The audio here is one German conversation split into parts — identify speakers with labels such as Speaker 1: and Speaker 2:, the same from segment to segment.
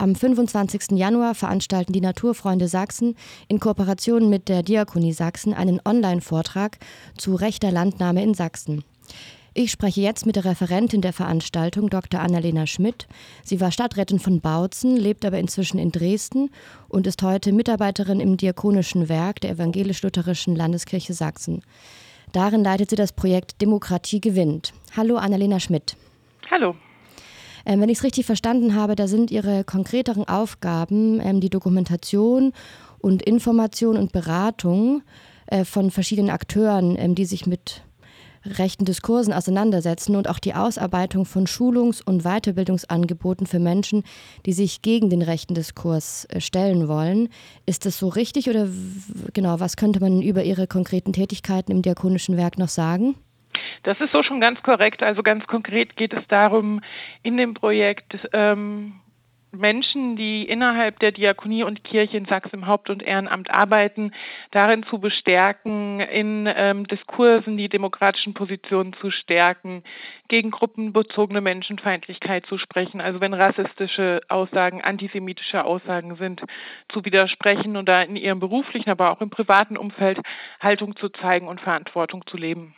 Speaker 1: Am 25. Januar veranstalten die Naturfreunde Sachsen in Kooperation mit der Diakonie Sachsen einen Online-Vortrag zu rechter Landnahme in Sachsen. Ich spreche jetzt mit der Referentin der Veranstaltung, Dr. Annalena Schmidt. Sie war Stadträtin von Bautzen, lebt aber inzwischen in Dresden und ist heute Mitarbeiterin im Diakonischen Werk der Evangelisch-Lutherischen Landeskirche Sachsen. Darin leitet sie das Projekt Demokratie gewinnt. Hallo Annalena Schmidt.
Speaker 2: Hallo.
Speaker 1: Ähm, wenn ich es richtig verstanden habe, da sind Ihre konkreteren Aufgaben ähm, die Dokumentation und Information und Beratung äh, von verschiedenen Akteuren, ähm, die sich mit rechten Diskursen auseinandersetzen und auch die Ausarbeitung von Schulungs- und Weiterbildungsangeboten für Menschen, die sich gegen den rechten Diskurs äh, stellen wollen. Ist das so richtig oder genau, was könnte man über Ihre konkreten Tätigkeiten im diakonischen Werk noch sagen?
Speaker 2: Das ist so schon ganz korrekt. Also ganz konkret geht es darum, in dem Projekt ähm, Menschen, die innerhalb der Diakonie und Kirche in Sachsen im Haupt- und Ehrenamt arbeiten, darin zu bestärken, in ähm, Diskursen die demokratischen Positionen zu stärken, gegen gruppenbezogene Menschenfeindlichkeit zu sprechen, also wenn rassistische Aussagen, antisemitische Aussagen sind, zu widersprechen und da in ihrem beruflichen, aber auch im privaten Umfeld Haltung zu zeigen und Verantwortung zu leben.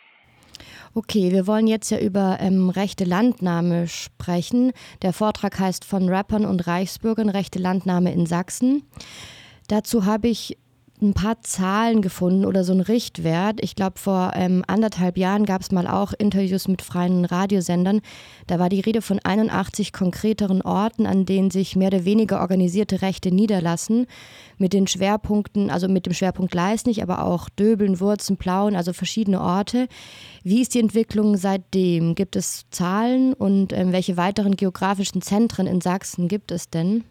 Speaker 1: Okay, wir wollen jetzt ja über ähm, rechte Landnahme sprechen. Der Vortrag heißt von Rappern und Reichsbürgern rechte Landnahme in Sachsen. Dazu habe ich ein paar Zahlen gefunden oder so ein Richtwert. Ich glaube, vor ähm, anderthalb Jahren gab es mal auch Interviews mit freien Radiosendern. Da war die Rede von 81 konkreteren Orten, an denen sich mehr oder weniger organisierte Rechte niederlassen. Mit den Schwerpunkten, also mit dem Schwerpunkt Leisnig, aber auch Döbeln, Wurzen, Plauen, also verschiedene Orte. Wie ist die Entwicklung seitdem? Gibt es Zahlen und ähm, welche weiteren geografischen Zentren in Sachsen gibt es denn?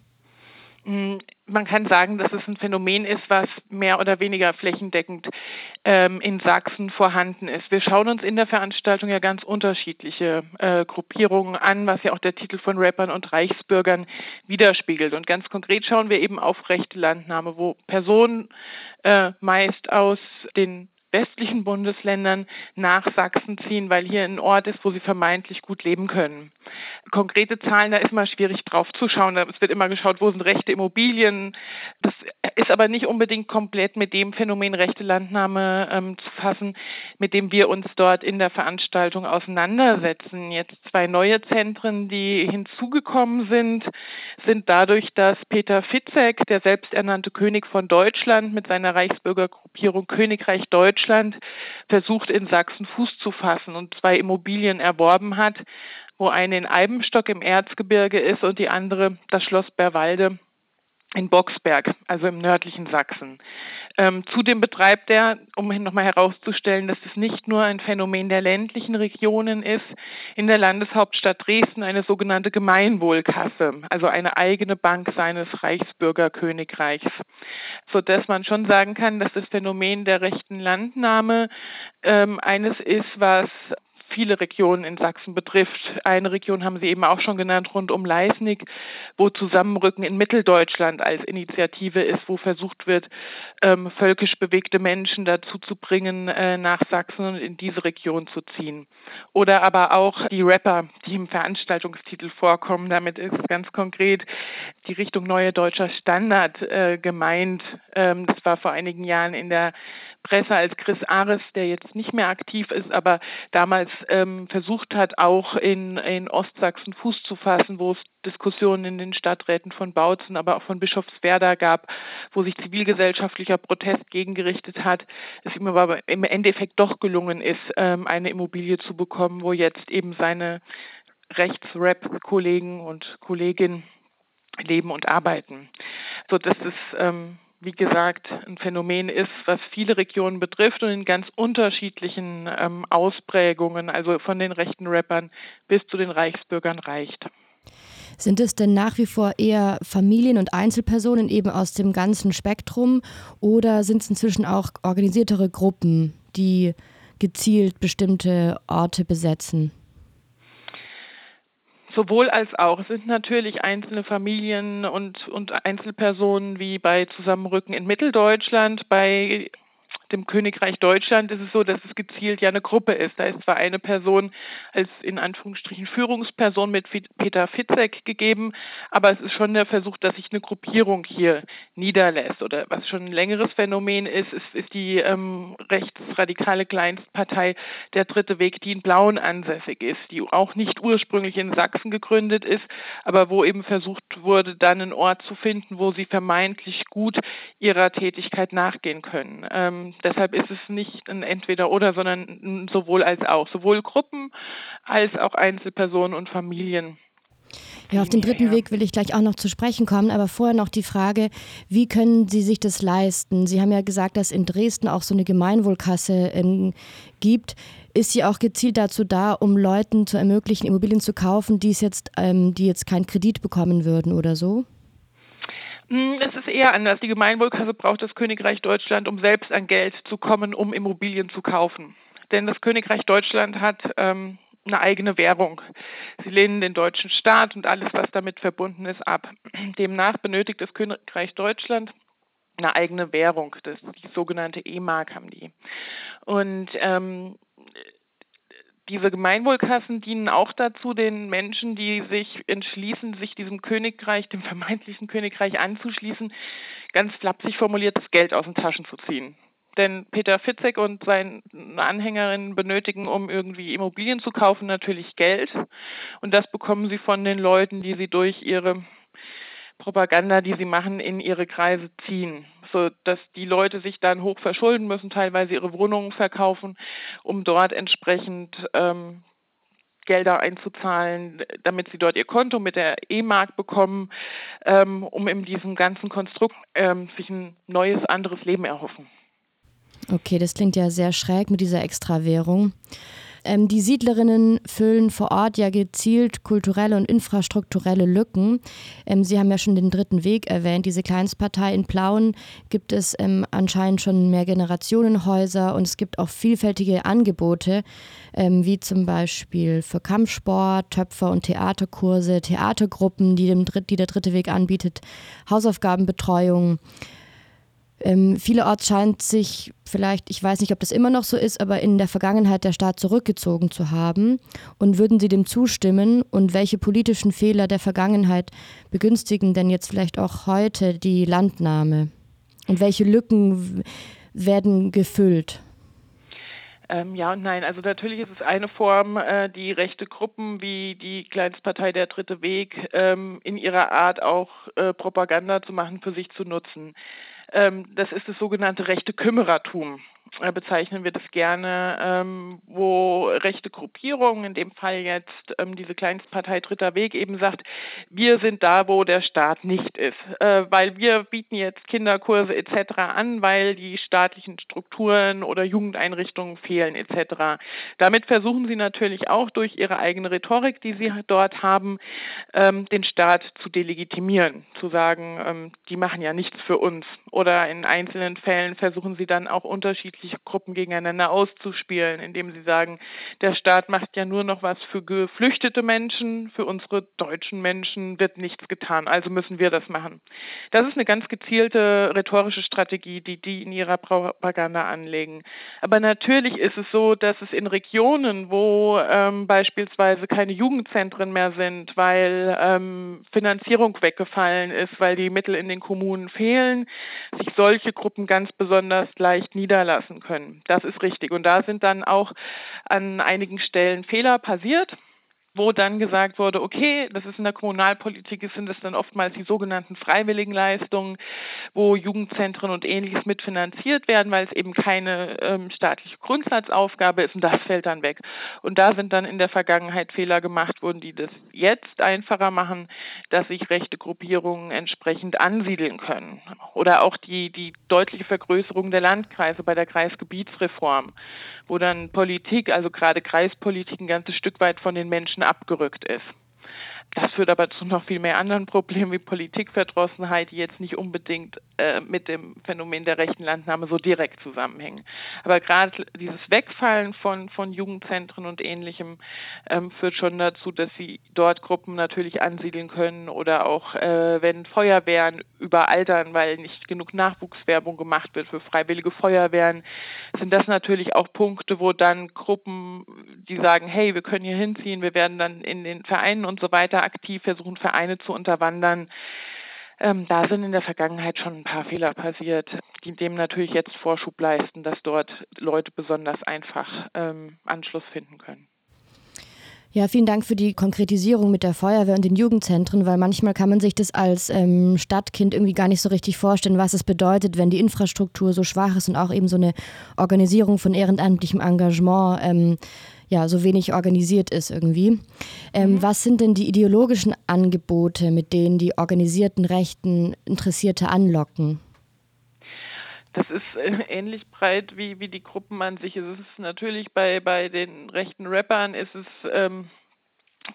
Speaker 2: Hm, man kann sagen, dass es ein Phänomen ist, was mehr oder weniger flächendeckend ähm, in Sachsen vorhanden ist. Wir schauen uns in der Veranstaltung ja ganz unterschiedliche äh, Gruppierungen an, was ja auch der Titel von Rappern und Reichsbürgern widerspiegelt. Und ganz konkret schauen wir eben auf rechte Landnahme, wo Personen äh, meist aus den westlichen Bundesländern nach Sachsen ziehen, weil hier ein Ort ist, wo sie vermeintlich gut leben können. Konkrete Zahlen, da ist mal schwierig drauf zu schauen. Es wird immer geschaut, wo sind rechte Immobilien. Das ist aber nicht unbedingt komplett mit dem Phänomen rechte Landnahme ähm, zu fassen, mit dem wir uns dort in der Veranstaltung auseinandersetzen. Jetzt zwei neue Zentren, die hinzugekommen sind, sind dadurch, dass Peter Fitzek, der selbsternannte König von Deutschland mit seiner Reichsbürgergruppierung Königreich Deutschland, Deutschland versucht in Sachsen Fuß zu fassen und zwei Immobilien erworben hat, wo eine in Eibenstock im Erzgebirge ist und die andere das Schloss Berwalde in Boxberg, also im nördlichen Sachsen. Ähm, zudem betreibt er, um nochmal herauszustellen, dass es nicht nur ein Phänomen der ländlichen Regionen ist, in der Landeshauptstadt Dresden eine sogenannte Gemeinwohlkasse, also eine eigene Bank seines Reichsbürgerkönigreichs, sodass man schon sagen kann, dass das Phänomen der rechten Landnahme ähm, eines ist, was viele Regionen in Sachsen betrifft. Eine Region haben Sie eben auch schon genannt, rund um Leisnig, wo Zusammenrücken in Mitteldeutschland als Initiative ist, wo versucht wird, ähm, völkisch bewegte Menschen dazu zu bringen, äh, nach Sachsen und in diese Region zu ziehen. Oder aber auch die Rapper, die im Veranstaltungstitel vorkommen. Damit ist ganz konkret die Richtung Neue Deutscher Standard äh, gemeint. Ähm, das war vor einigen Jahren in der Presse als Chris Ares, der jetzt nicht mehr aktiv ist, aber damals ähm, versucht hat, auch in, in Ostsachsen Fuß zu fassen, wo es Diskussionen in den Stadträten von Bautzen, aber auch von Bischofswerda gab, wo sich zivilgesellschaftlicher Protest gegengerichtet hat, es ihm aber im Endeffekt doch gelungen ist, ähm, eine Immobilie zu bekommen, wo jetzt eben seine Rechtsrap-Kollegen und Kolleginnen leben und arbeiten. So dass es ähm, wie gesagt, ein Phänomen ist, was viele Regionen betrifft und in ganz unterschiedlichen ähm, Ausprägungen, also von den rechten Rappern bis zu den Reichsbürgern reicht.
Speaker 1: Sind es denn nach wie vor eher Familien und Einzelpersonen eben aus dem ganzen Spektrum oder sind es inzwischen auch organisiertere Gruppen, die gezielt bestimmte Orte besetzen?
Speaker 2: Sowohl als auch. Es sind natürlich einzelne Familien und, und Einzelpersonen wie bei Zusammenrücken in Mitteldeutschland, bei dem Königreich Deutschland ist es so, dass es gezielt ja eine Gruppe ist. Da ist zwar eine Person als in Anführungsstrichen Führungsperson mit Peter Fitzek gegeben, aber es ist schon der Versuch, dass sich eine Gruppierung hier niederlässt. Oder was schon ein längeres Phänomen ist, ist, ist die ähm, rechtsradikale Kleinstpartei Der Dritte Weg, die in Blauen ansässig ist, die auch nicht ursprünglich in Sachsen gegründet ist, aber wo eben versucht wurde, dann einen Ort zu finden, wo sie vermeintlich gut ihrer Tätigkeit nachgehen können. Ähm, deshalb ist es nicht ein Entweder-Oder, sondern ein sowohl als auch. Sowohl Gruppen als auch Einzelpersonen und Familien.
Speaker 1: Ja, auf den dritten Weg will ich gleich auch noch zu sprechen kommen, aber vorher noch die Frage, wie können Sie sich das leisten? Sie haben ja gesagt, dass in Dresden auch so eine Gemeinwohlkasse ähm, gibt. Ist sie auch gezielt dazu da, um Leuten zu ermöglichen, Immobilien zu kaufen, die es jetzt, ähm, die jetzt keinen Kredit bekommen würden oder so?
Speaker 2: Hm, es ist eher anders. Die Gemeinwohlkasse braucht das Königreich Deutschland, um selbst an Geld zu kommen, um Immobilien zu kaufen. Denn das Königreich Deutschland hat ähm, eine eigene Währung. Sie lehnen den deutschen Staat und alles, was damit verbunden ist, ab. Demnach benötigt das Königreich Deutschland eine eigene Währung, das die sogenannte E-Mark haben die. Und ähm, diese Gemeinwohlkassen dienen auch dazu, den Menschen, die sich entschließen, sich diesem Königreich, dem vermeintlichen Königreich anzuschließen, ganz flapsig formuliert das Geld aus den Taschen zu ziehen. Denn Peter Fitzek und seine Anhängerinnen benötigen, um irgendwie Immobilien zu kaufen, natürlich Geld. Und das bekommen sie von den Leuten, die sie durch ihre Propaganda, die sie machen, in ihre Kreise ziehen, so dass die Leute sich dann hoch verschulden müssen, teilweise ihre Wohnungen verkaufen, um dort entsprechend ähm, Gelder einzuzahlen, damit sie dort ihr Konto mit der E-Mark bekommen, ähm, um in diesem ganzen Konstrukt ähm, sich ein neues, anderes Leben erhoffen.
Speaker 1: Okay, das klingt ja sehr schräg mit dieser Extrawährung. Ähm, die Siedlerinnen füllen vor Ort ja gezielt kulturelle und infrastrukturelle Lücken. Ähm, Sie haben ja schon den dritten Weg erwähnt. Diese Kleinstpartei in Plauen gibt es ähm, anscheinend schon mehr Generationenhäuser und es gibt auch vielfältige Angebote, ähm, wie zum Beispiel für Kampfsport, Töpfer- und Theaterkurse, Theatergruppen, die, dem Dritt, die der dritte Weg anbietet, Hausaufgabenbetreuung. Ähm, vielerorts scheint sich vielleicht, ich weiß nicht, ob das immer noch so ist, aber in der Vergangenheit der Staat zurückgezogen zu haben. Und würden Sie dem zustimmen? Und welche politischen Fehler der Vergangenheit begünstigen denn jetzt vielleicht auch heute die Landnahme? Und welche Lücken werden gefüllt?
Speaker 2: Ähm, ja und nein. Also natürlich ist es eine Form, äh, die rechte Gruppen wie die Kleinstpartei Der Dritte Weg ähm, in ihrer Art auch äh, Propaganda zu machen, für sich zu nutzen. Ähm, das ist das sogenannte rechte Kümmerertum bezeichnen wir das gerne, ähm, wo rechte Gruppierungen, in dem Fall jetzt ähm, diese Kleinstpartei Dritter Weg, eben sagt, wir sind da, wo der Staat nicht ist, äh, weil wir bieten jetzt Kinderkurse etc. an, weil die staatlichen Strukturen oder Jugendeinrichtungen fehlen etc. Damit versuchen sie natürlich auch durch ihre eigene Rhetorik, die sie dort haben, ähm, den Staat zu delegitimieren, zu sagen, ähm, die machen ja nichts für uns. Oder in einzelnen Fällen versuchen sie dann auch unterschiedliche unterschiedliche Gruppen gegeneinander auszuspielen, indem sie sagen, der Staat macht ja nur noch was für geflüchtete Menschen, für unsere deutschen Menschen wird nichts getan, also müssen wir das machen. Das ist eine ganz gezielte rhetorische Strategie, die die in ihrer Propaganda anlegen. Aber natürlich ist es so, dass es in Regionen, wo ähm, beispielsweise keine Jugendzentren mehr sind, weil ähm, Finanzierung weggefallen ist, weil die Mittel in den Kommunen fehlen, sich solche Gruppen ganz besonders leicht niederlassen lassen können. Das ist richtig. Und da sind dann auch an einigen Stellen Fehler passiert wo dann gesagt wurde, okay, das ist in der Kommunalpolitik, sind es dann oftmals die sogenannten Freiwilligenleistungen, wo Jugendzentren und ähnliches mitfinanziert werden, weil es eben keine ähm, staatliche Grundsatzaufgabe ist und das fällt dann weg. Und da sind dann in der Vergangenheit Fehler gemacht worden, die das jetzt einfacher machen, dass sich rechte Gruppierungen entsprechend ansiedeln können. Oder auch die, die deutliche Vergrößerung der Landkreise bei der Kreisgebietsreform, wo dann Politik, also gerade Kreispolitik, ein ganzes Stück weit von den Menschen abgerückt ist. Das führt aber zu noch viel mehr anderen Problemen wie Politikverdrossenheit, die jetzt nicht unbedingt äh, mit dem Phänomen der rechten Landnahme so direkt zusammenhängen. Aber gerade dieses Wegfallen von, von Jugendzentren und ähnlichem ähm, führt schon dazu, dass sie dort Gruppen natürlich ansiedeln können oder auch äh, wenn Feuerwehren überaltern, weil nicht genug Nachwuchswerbung gemacht wird für freiwillige Feuerwehren, sind das natürlich auch Punkte, wo dann Gruppen, die sagen, hey, wir können hier hinziehen, wir werden dann in den Vereinen und so weiter aktiv, versuchen Vereine zu unterwandern. Ähm, da sind in der Vergangenheit schon ein paar Fehler passiert, die dem natürlich jetzt Vorschub leisten, dass dort Leute besonders einfach ähm, Anschluss finden können.
Speaker 1: Ja, vielen Dank für die Konkretisierung mit der Feuerwehr und den Jugendzentren, weil manchmal kann man sich das als ähm, Stadtkind irgendwie gar nicht so richtig vorstellen, was es bedeutet, wenn die Infrastruktur so schwach ist und auch eben so eine Organisierung von ehrenamtlichem Engagement ähm, ja, so wenig organisiert ist irgendwie. Ähm, mhm. Was sind denn die ideologischen Angebote, mit denen die organisierten Rechten Interessierte anlocken?
Speaker 2: Das ist äh, ähnlich breit wie, wie die Gruppen an sich. Es ist natürlich bei, bei den rechten Rappern ist es ähm,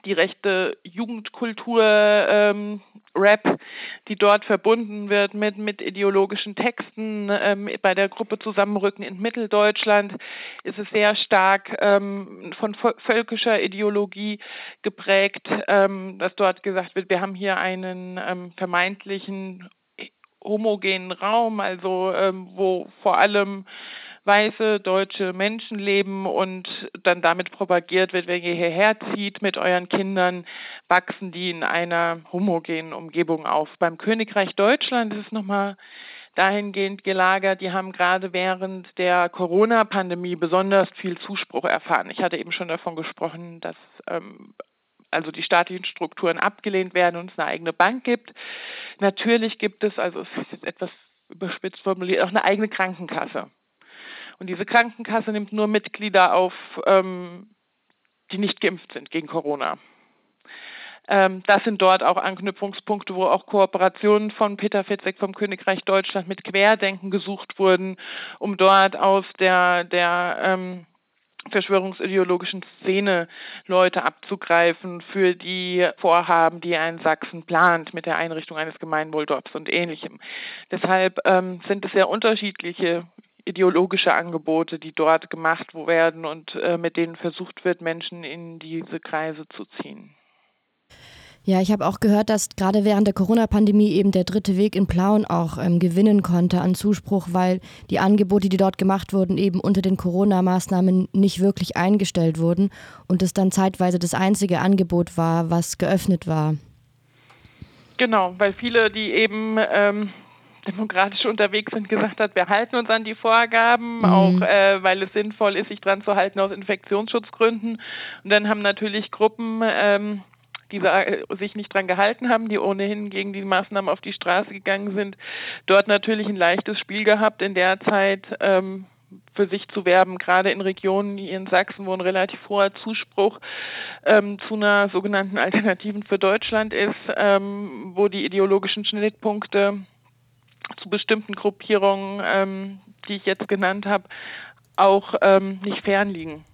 Speaker 2: die rechte Jugendkultur ähm, Rap, die dort verbunden wird mit, mit ideologischen Texten. Ähm, bei der Gruppe Zusammenrücken in Mitteldeutschland ist es sehr stark ähm, von völkischer Ideologie geprägt, ähm, dass dort gesagt wird, wir haben hier einen ähm, vermeintlichen homogenen Raum, also ähm, wo vor allem weiße deutsche Menschen leben und dann damit propagiert wird, wenn ihr hierher zieht mit euren Kindern, wachsen die in einer homogenen Umgebung auf. Beim Königreich Deutschland ist es nochmal dahingehend gelagert, die haben gerade während der Corona-Pandemie besonders viel Zuspruch erfahren. Ich hatte eben schon davon gesprochen, dass ähm, also die staatlichen Strukturen abgelehnt werden und es eine eigene Bank gibt. Natürlich gibt es, also es ist jetzt etwas überspitzt formuliert, auch eine eigene Krankenkasse. Und diese Krankenkasse nimmt nur Mitglieder auf, ähm, die nicht geimpft sind gegen Corona. Ähm, das sind dort auch Anknüpfungspunkte, wo auch Kooperationen von Peter Fitzek vom Königreich Deutschland mit Querdenken gesucht wurden, um dort aus der, der ähm, verschwörungsideologischen Szene Leute abzugreifen für die Vorhaben, die ein Sachsen plant mit der Einrichtung eines Gemeinwohldorfs und ähnlichem. Deshalb ähm, sind es sehr unterschiedliche ideologische Angebote, die dort gemacht werden und äh, mit denen versucht wird, Menschen in diese Kreise zu ziehen.
Speaker 1: Ja, ich habe auch gehört, dass gerade während der Corona-Pandemie eben der dritte Weg in Plauen auch ähm, gewinnen konnte an Zuspruch, weil die Angebote, die dort gemacht wurden, eben unter den Corona-Maßnahmen nicht wirklich eingestellt wurden und es dann zeitweise das einzige Angebot war, was geöffnet war.
Speaker 2: Genau, weil viele, die eben ähm, demokratisch unterwegs sind, gesagt hat, wir halten uns an die Vorgaben, mhm. auch äh, weil es sinnvoll ist, sich dran zu halten aus Infektionsschutzgründen. Und dann haben natürlich Gruppen, ähm, die sich nicht dran gehalten haben, die ohnehin gegen die Maßnahmen auf die Straße gegangen sind, dort natürlich ein leichtes Spiel gehabt, in der Zeit ähm, für sich zu werben, gerade in Regionen wie in Sachsen, wo ein relativ hoher Zuspruch ähm, zu einer sogenannten Alternativen für Deutschland ist, ähm, wo die ideologischen Schnittpunkte zu bestimmten Gruppierungen, ähm, die ich jetzt genannt habe, auch ähm, nicht fernliegen.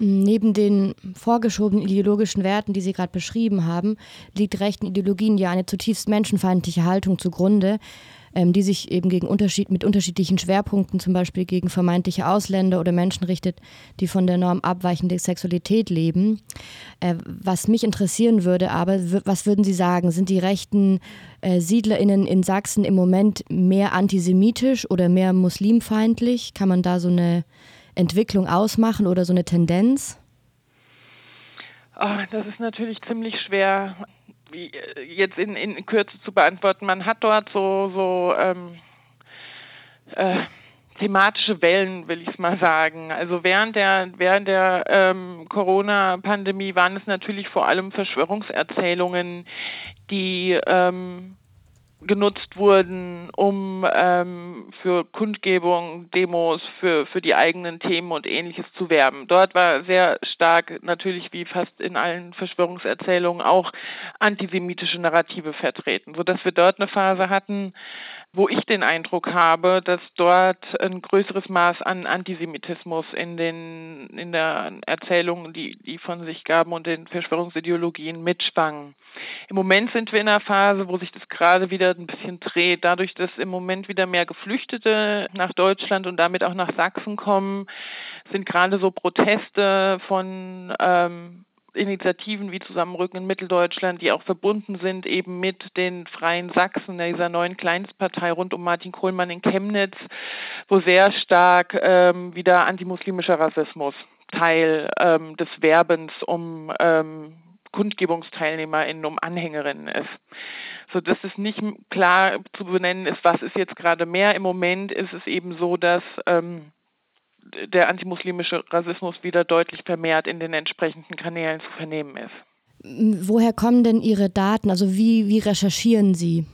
Speaker 1: Neben den vorgeschobenen ideologischen Werten, die Sie gerade beschrieben haben, liegt rechten Ideologien ja eine zutiefst menschenfeindliche Haltung zugrunde, ähm, die sich eben gegen Unterschied, mit unterschiedlichen Schwerpunkten, zum Beispiel gegen vermeintliche Ausländer oder Menschen richtet, die von der Norm abweichende Sexualität leben. Äh, was mich interessieren würde, aber was würden Sie sagen, sind die rechten äh, SiedlerInnen in Sachsen im Moment mehr antisemitisch oder mehr muslimfeindlich? Kann man da so eine Entwicklung ausmachen oder so eine Tendenz?
Speaker 2: Oh, das ist natürlich ziemlich schwer jetzt in, in Kürze zu beantworten. Man hat dort so, so ähm, äh, thematische Wellen, will ich es mal sagen. Also während der, während der ähm, Corona-Pandemie waren es natürlich vor allem Verschwörungserzählungen, die ähm, genutzt wurden, um ähm, für Kundgebungen, Demos, für, für die eigenen Themen und ähnliches zu werben. Dort war sehr stark, natürlich wie fast in allen Verschwörungserzählungen, auch antisemitische Narrative vertreten, sodass wir dort eine Phase hatten, wo ich den Eindruck habe, dass dort ein größeres Maß an Antisemitismus in den in der Erzählung, die die von sich gaben und den Verschwörungsideologien mitschwang. Im Moment sind wir in einer Phase, wo sich das gerade wieder ein bisschen dreht, dadurch, dass im Moment wieder mehr Geflüchtete nach Deutschland und damit auch nach Sachsen kommen, sind gerade so Proteste von ähm, Initiativen wie Zusammenrücken in Mitteldeutschland, die auch verbunden sind eben mit den Freien Sachsen, dieser neuen Kleinstpartei rund um Martin Kohlmann in Chemnitz, wo sehr stark ähm, wieder antimuslimischer Rassismus Teil ähm, des Werbens um ähm, KundgebungsteilnehmerInnen, um Anhängerinnen ist. So dass es nicht klar zu benennen ist, was ist jetzt gerade mehr. Im Moment ist es eben so, dass ähm, der antimuslimische Rassismus wieder deutlich vermehrt in den entsprechenden Kanälen zu vernehmen ist.
Speaker 1: Woher kommen denn Ihre Daten? Also wie, wie recherchieren Sie?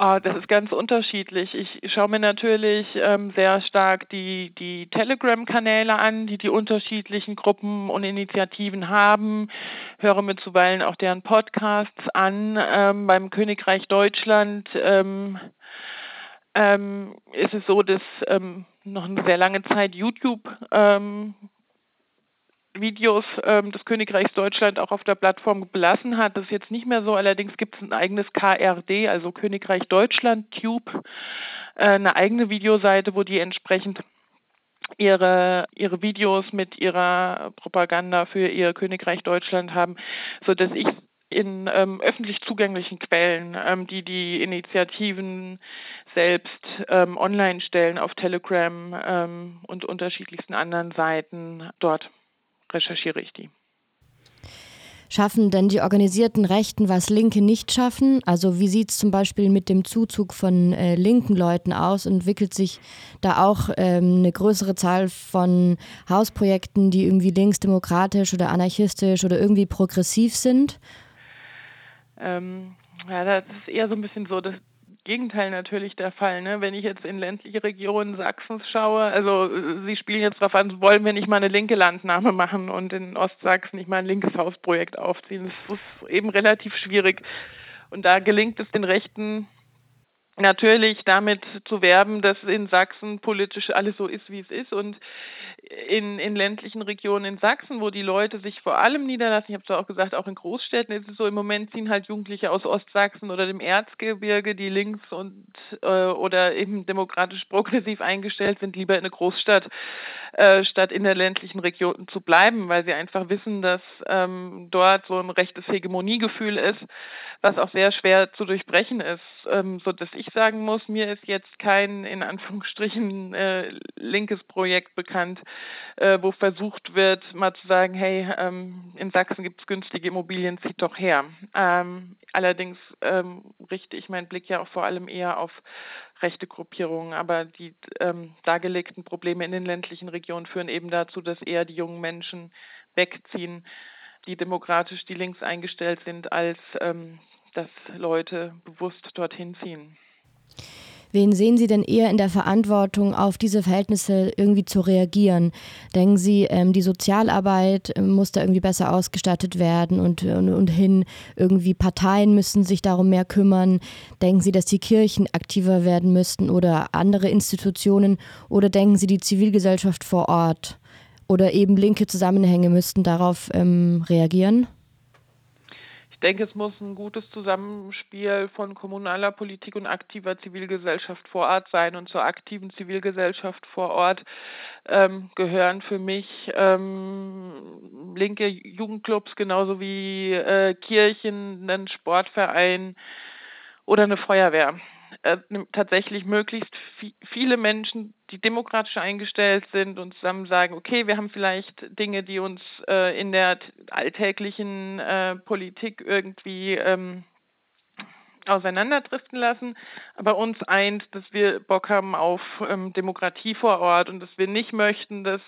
Speaker 2: Oh, das ist ganz unterschiedlich. Ich schaue mir natürlich ähm, sehr stark die, die Telegram-Kanäle an, die die unterschiedlichen Gruppen und Initiativen haben, höre mir zuweilen auch deren Podcasts an. Ähm, beim Königreich Deutschland ähm, ähm ist es so, dass ähm, noch eine sehr lange Zeit YouTube ähm, Videos ähm, des Königreichs Deutschland auch auf der Plattform belassen hat. Das ist jetzt nicht mehr so. Allerdings gibt es ein eigenes KRD, also Königreich Deutschland Tube, äh, eine eigene Videoseite, wo die entsprechend ihre, ihre Videos mit ihrer Propaganda für ihr Königreich Deutschland haben, sodass ich in ähm, öffentlich zugänglichen Quellen, ähm, die die Initiativen selbst ähm, online stellen auf Telegram ähm, und unterschiedlichsten anderen Seiten, dort recherchiere ich die.
Speaker 1: Schaffen denn die organisierten Rechten, was Linke nicht schaffen? Also wie sieht es zum Beispiel mit dem Zuzug von äh, linken Leuten aus? Entwickelt sich da auch ähm, eine größere Zahl von Hausprojekten, die irgendwie linksdemokratisch oder anarchistisch oder irgendwie progressiv sind?
Speaker 2: Ähm, ja, das ist eher so ein bisschen so, dass Gegenteil natürlich der Fall. Ne? Wenn ich jetzt in ländliche Regionen Sachsens schaue, also Sie spielen jetzt darauf an, wollen wir nicht mal eine linke Landnahme machen und in Ostsachsen nicht mal ein linkes Hausprojekt aufziehen. Das ist eben relativ schwierig. Und da gelingt es den Rechten natürlich damit zu werben, dass in Sachsen politisch alles so ist, wie es ist. Und in, in ländlichen Regionen in Sachsen, wo die Leute sich vor allem niederlassen, ich habe es auch gesagt, auch in Großstädten ist es so, im Moment ziehen halt Jugendliche aus Ostsachsen oder dem Erzgebirge, die links und äh, oder eben demokratisch progressiv eingestellt sind, lieber in eine Großstadt, äh, statt in der ländlichen Region zu bleiben, weil sie einfach wissen, dass ähm, dort so ein rechtes Hegemoniegefühl ist, was auch sehr schwer zu durchbrechen ist, ähm, so dass ich sagen muss, mir ist jetzt kein in Anführungsstrichen äh, linkes Projekt bekannt, äh, wo versucht wird, mal zu sagen, hey, ähm, in Sachsen gibt es günstige Immobilien, zieht doch her. Ähm, allerdings ähm, richte ich meinen Blick ja auch vor allem eher auf rechte Gruppierungen, aber die ähm, dargelegten Probleme in den ländlichen Regionen führen eben dazu, dass eher die jungen Menschen wegziehen, die demokratisch, die links eingestellt sind, als ähm, dass Leute bewusst dorthin ziehen.
Speaker 1: Wen sehen Sie denn eher in der Verantwortung, auf diese Verhältnisse irgendwie zu reagieren? Denken Sie, ähm, die Sozialarbeit äh, muss da irgendwie besser ausgestattet werden und, und, und hin, irgendwie Parteien müssen sich darum mehr kümmern? Denken Sie, dass die Kirchen aktiver werden müssten oder andere Institutionen? Oder denken Sie, die Zivilgesellschaft vor Ort oder eben linke Zusammenhänge müssten darauf ähm, reagieren?
Speaker 2: Ich denke, es muss ein gutes Zusammenspiel von kommunaler Politik und aktiver Zivilgesellschaft vor Ort sein. Und zur aktiven Zivilgesellschaft vor Ort ähm, gehören für mich ähm, linke Jugendclubs genauso wie äh, Kirchen, ein Sportverein oder eine Feuerwehr äh, tatsächlich möglichst viele Menschen, die demokratisch eingestellt sind und zusammen sagen, okay, wir haben vielleicht Dinge, die uns äh, in der alltäglichen äh, Politik irgendwie ähm, auseinanderdriften lassen. Aber uns eint, dass wir Bock haben auf ähm, Demokratie vor Ort und dass wir nicht möchten, dass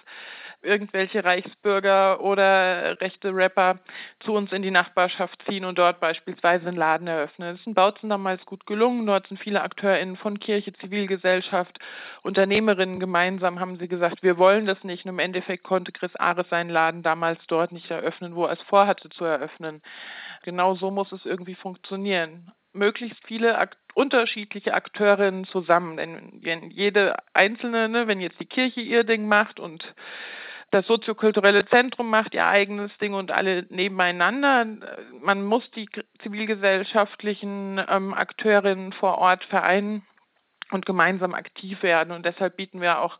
Speaker 2: irgendwelche Reichsbürger oder rechte Rapper zu uns in die Nachbarschaft ziehen und dort beispielsweise einen Laden eröffnen. Das ist in Bautzen damals gut gelungen. Dort sind viele AkteurInnen von Kirche, Zivilgesellschaft, Unternehmerinnen gemeinsam haben sie gesagt, wir wollen das nicht. Und im Endeffekt konnte Chris Ares seinen Laden damals dort nicht eröffnen, wo er es vorhatte zu eröffnen. Genau so muss es irgendwie funktionieren möglichst viele Ak unterschiedliche Akteurinnen zusammen. Denn wenn jede einzelne, ne, wenn jetzt die Kirche ihr Ding macht und das soziokulturelle Zentrum macht ihr eigenes Ding und alle nebeneinander. Man muss die zivilgesellschaftlichen ähm, Akteurinnen vor Ort vereinen und gemeinsam aktiv werden. Und deshalb bieten wir auch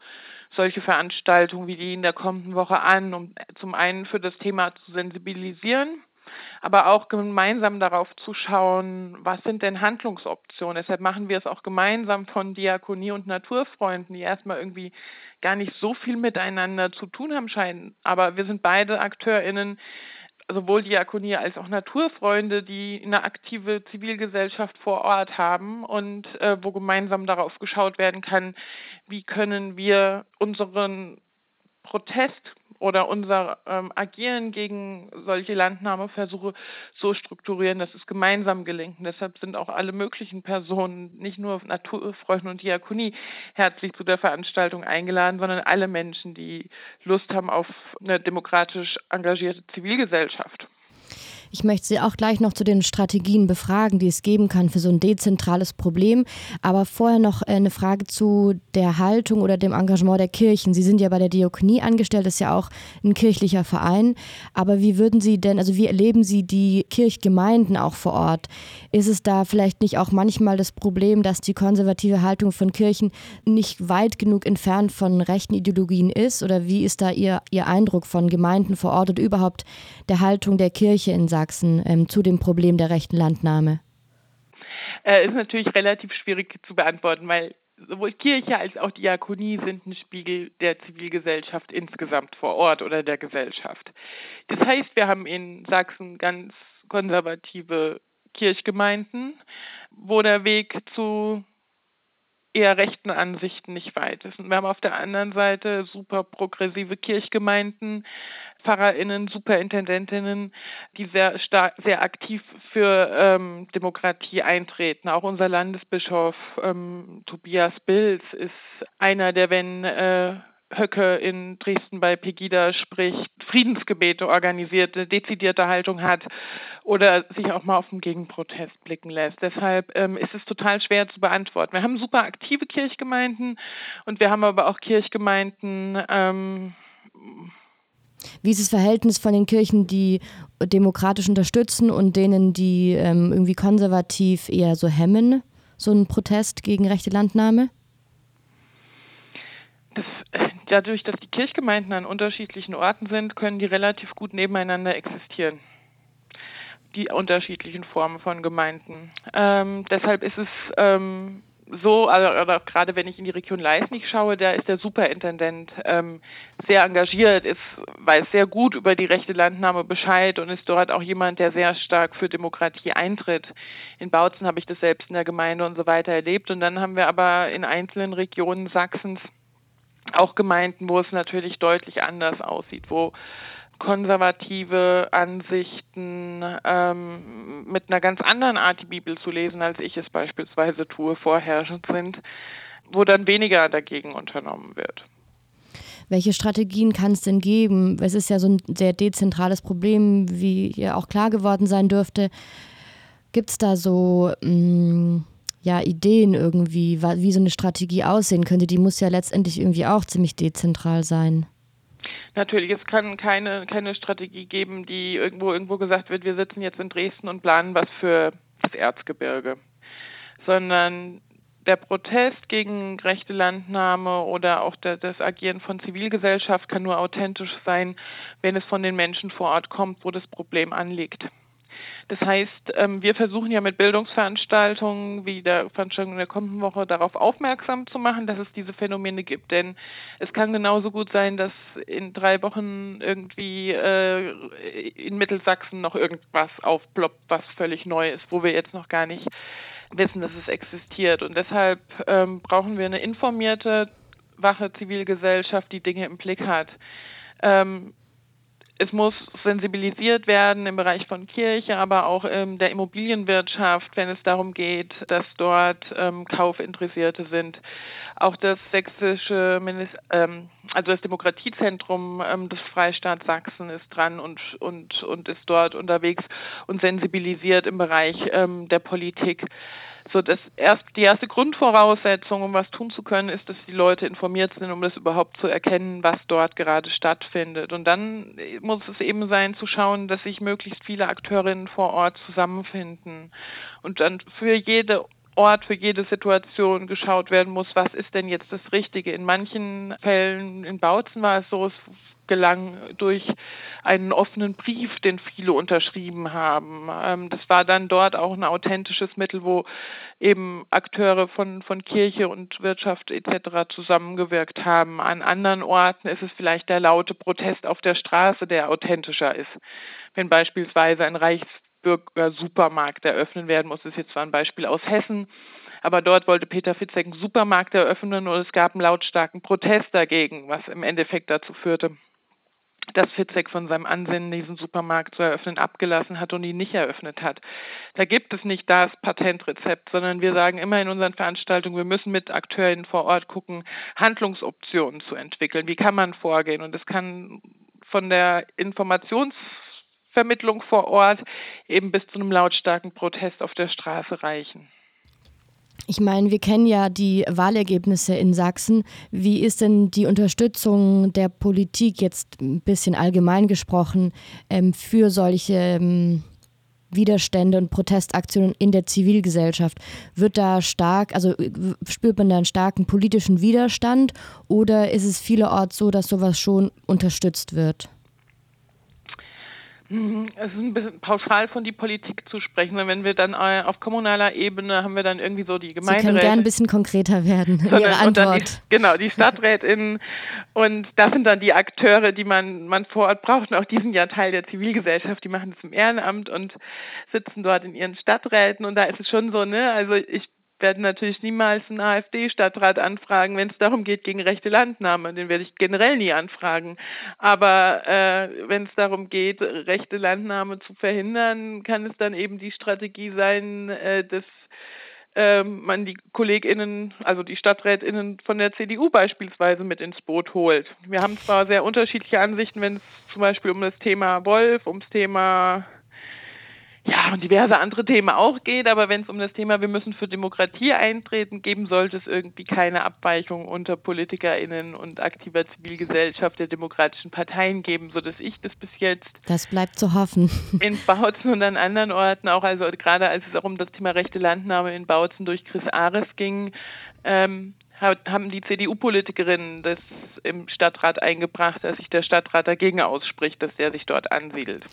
Speaker 2: solche Veranstaltungen wie die in der kommenden Woche an, um zum einen für das Thema zu sensibilisieren aber auch gemeinsam darauf zu schauen, was sind denn Handlungsoptionen. Deshalb machen wir es auch gemeinsam von Diakonie und Naturfreunden, die erstmal irgendwie gar nicht so viel miteinander zu tun haben scheinen. Aber wir sind beide AkteurInnen, sowohl Diakonie als auch Naturfreunde, die eine aktive Zivilgesellschaft vor Ort haben und äh, wo gemeinsam darauf geschaut werden kann, wie können wir unseren Protest oder unser ähm, Agieren gegen solche Landnahmeversuche so strukturieren, dass es gemeinsam gelingt. Und deshalb sind auch alle möglichen Personen, nicht nur Naturfreunde und Diakonie, herzlich zu der Veranstaltung eingeladen, sondern alle Menschen, die Lust haben auf eine demokratisch engagierte Zivilgesellschaft.
Speaker 1: Ich möchte Sie auch gleich noch zu den Strategien befragen, die es geben kann für so ein dezentrales Problem. Aber vorher noch äh, eine Frage zu der Haltung oder dem Engagement der Kirchen. Sie sind ja bei der Diakonie angestellt, das ist ja auch ein kirchlicher Verein. Aber wie würden Sie denn, also wie erleben Sie die Kirchgemeinden auch vor Ort? Ist es da vielleicht nicht auch manchmal das Problem, dass die konservative Haltung von Kirchen nicht weit genug entfernt von rechten Ideologien ist? Oder wie ist da Ihr, Ihr Eindruck von Gemeinden vor Ort und überhaupt der Haltung der Kirche in Sachsen? Sachsen ähm, zu dem Problem der rechten Landnahme?
Speaker 2: Äh, ist natürlich relativ schwierig zu beantworten, weil sowohl Kirche als auch Diakonie sind ein Spiegel der Zivilgesellschaft insgesamt vor Ort oder der Gesellschaft. Das heißt, wir haben in Sachsen ganz konservative Kirchgemeinden, wo der Weg zu eher rechten Ansichten nicht weit ist. Und wir haben auf der anderen Seite super progressive Kirchgemeinden, PfarrerInnen, Superintendentinnen, die sehr stark, sehr aktiv für ähm, Demokratie eintreten. Auch unser Landesbischof ähm, Tobias Bilz ist einer, der, wenn äh, Höcke in Dresden bei Pegida spricht, Friedensgebete organisiert, eine dezidierte Haltung hat oder sich auch mal auf den Gegenprotest blicken lässt. Deshalb ähm, ist es total schwer zu beantworten. Wir haben super aktive Kirchgemeinden und wir haben aber auch Kirchgemeinden, ähm,
Speaker 1: wie ist das Verhältnis von den Kirchen, die demokratisch unterstützen und denen, die ähm, irgendwie konservativ eher so hemmen, so einen Protest gegen rechte Landnahme?
Speaker 2: Das, dadurch, dass die Kirchgemeinden an unterschiedlichen Orten sind, können die relativ gut nebeneinander existieren. Die unterschiedlichen Formen von Gemeinden. Ähm, deshalb ist es ähm, so, also, gerade wenn ich in die Region Leisnig schaue, da ist der Superintendent ähm, sehr engagiert, ist, weiß sehr gut über die rechte Landnahme Bescheid und ist dort auch jemand, der sehr stark für Demokratie eintritt. In Bautzen habe ich das selbst in der Gemeinde und so weiter erlebt. Und dann haben wir aber in einzelnen Regionen Sachsens auch Gemeinden, wo es natürlich deutlich anders aussieht, wo konservative Ansichten ähm, mit einer ganz anderen Art die Bibel zu lesen, als ich es beispielsweise tue, vorherrschend sind, wo dann weniger dagegen unternommen wird.
Speaker 1: Welche Strategien kann es denn geben? Es ist ja so ein sehr dezentrales Problem, wie ja auch klar geworden sein dürfte. Gibt es da so mh, mm, ja, Ideen irgendwie, wie so eine Strategie aussehen könnte, die muss ja letztendlich irgendwie auch ziemlich dezentral sein.
Speaker 2: Natürlich, es kann keine, keine Strategie geben, die irgendwo, irgendwo gesagt wird, wir sitzen jetzt in Dresden und planen was für das Erzgebirge, sondern der Protest gegen rechte Landnahme oder auch das Agieren von Zivilgesellschaft kann nur authentisch sein, wenn es von den Menschen vor Ort kommt, wo das Problem anliegt. Das heißt, ähm, wir versuchen ja mit Bildungsveranstaltungen wie der Veranstaltung in der kommenden Woche darauf aufmerksam zu machen, dass es diese Phänomene gibt. Denn es kann genauso gut sein, dass in drei Wochen irgendwie äh, in Mittelsachsen noch irgendwas aufploppt, was völlig neu ist, wo wir jetzt noch gar nicht wissen, dass es existiert. Und deshalb ähm, brauchen wir eine informierte, wache Zivilgesellschaft, die Dinge im Blick hat. Ähm, es muss sensibilisiert werden im Bereich von Kirche, aber auch in der Immobilienwirtschaft, wenn es darum geht, dass dort ähm, Kaufinteressierte sind. Auch das sächsische, ähm, also das Demokratiezentrum ähm, des Freistaats Sachsen ist dran und, und, und ist dort unterwegs und sensibilisiert im Bereich ähm, der Politik. So, das erst, die erste Grundvoraussetzung, um was tun zu können, ist, dass die Leute informiert sind, um das überhaupt zu erkennen, was dort gerade stattfindet. Und dann muss es eben sein, zu schauen, dass sich möglichst viele Akteurinnen vor Ort zusammenfinden und dann für jede Ort für jede Situation geschaut werden muss, was ist denn jetzt das Richtige. In manchen Fällen, in Bautzen war es so, es gelang durch einen offenen Brief, den viele unterschrieben haben. Ähm, das war dann dort auch ein authentisches Mittel, wo eben Akteure von, von Kirche und Wirtschaft etc. zusammengewirkt haben. An anderen Orten ist es vielleicht der laute Protest auf der Straße, der authentischer ist. Wenn beispielsweise ein Reichsbürger Supermarkt eröffnen werden muss, ist jetzt zwar ein Beispiel aus Hessen, aber dort wollte Peter Fitzek einen Supermarkt eröffnen und es gab einen lautstarken Protest dagegen, was im Endeffekt dazu führte, dass Fitzek von seinem Ansinnen, diesen Supermarkt zu eröffnen, abgelassen hat und ihn nicht eröffnet hat. Da gibt es nicht das Patentrezept, sondern wir sagen immer in unseren Veranstaltungen, wir müssen mit Akteuren vor Ort gucken, Handlungsoptionen zu entwickeln. Wie kann man vorgehen? Und es kann von der Informationsvermittlung vor Ort eben bis zu einem lautstarken Protest auf der Straße reichen.
Speaker 1: Ich meine, wir kennen ja die Wahlergebnisse in Sachsen. Wie ist denn die Unterstützung der Politik jetzt ein bisschen allgemein gesprochen ähm, für solche ähm, Widerstände und Protestaktionen in der Zivilgesellschaft? Wird da stark, also spürt man da einen starken politischen Widerstand oder ist es vielerorts so, dass sowas schon unterstützt wird?
Speaker 2: Mhm. Es ist ein bisschen pauschal von die Politik zu sprechen. Wenn wir dann äh, auf kommunaler Ebene haben wir dann irgendwie so die Gemeinderäte.
Speaker 1: Sie können gerne ein bisschen konkreter werden. Sondern, Ihre Antwort.
Speaker 2: Die, genau, die Stadträtinnen. und das sind dann die Akteure, die man, man vor Ort braucht. Und auch die sind ja Teil der Zivilgesellschaft. Die machen das im Ehrenamt und sitzen dort in ihren Stadträten. Und da ist es schon so, ne, also ich werde natürlich niemals einen AfD-Stadtrat anfragen, wenn es darum geht, gegen rechte Landnahme. Den werde ich generell nie anfragen. Aber äh, wenn es darum geht, rechte Landnahme zu verhindern, kann es dann eben die Strategie sein, äh, dass äh, man die KollegInnen, also die StadträtInnen von der CDU beispielsweise mit ins Boot holt. Wir haben zwar sehr unterschiedliche Ansichten, wenn es zum Beispiel um das Thema Wolf, ums Thema ja, und diverse andere Themen auch geht, aber wenn es um das Thema, wir müssen für Demokratie eintreten, geben sollte es irgendwie keine Abweichung unter PolitikerInnen und aktiver Zivilgesellschaft der demokratischen Parteien geben, sodass ich das bis jetzt.
Speaker 1: Das bleibt zu hoffen.
Speaker 2: In Bautzen und an anderen Orten auch, also gerade als es auch um das Thema rechte Landnahme in Bautzen durch Chris Ares ging, ähm, haben die CDU-Politikerinnen das im Stadtrat eingebracht, dass sich der Stadtrat dagegen ausspricht, dass der sich dort ansiedelt.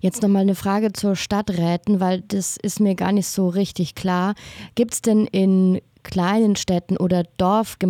Speaker 1: Jetzt nochmal eine Frage zur Stadträten, weil das ist mir gar nicht so richtig klar. Gibt es denn in kleinen Städten oder Dorfgemeinden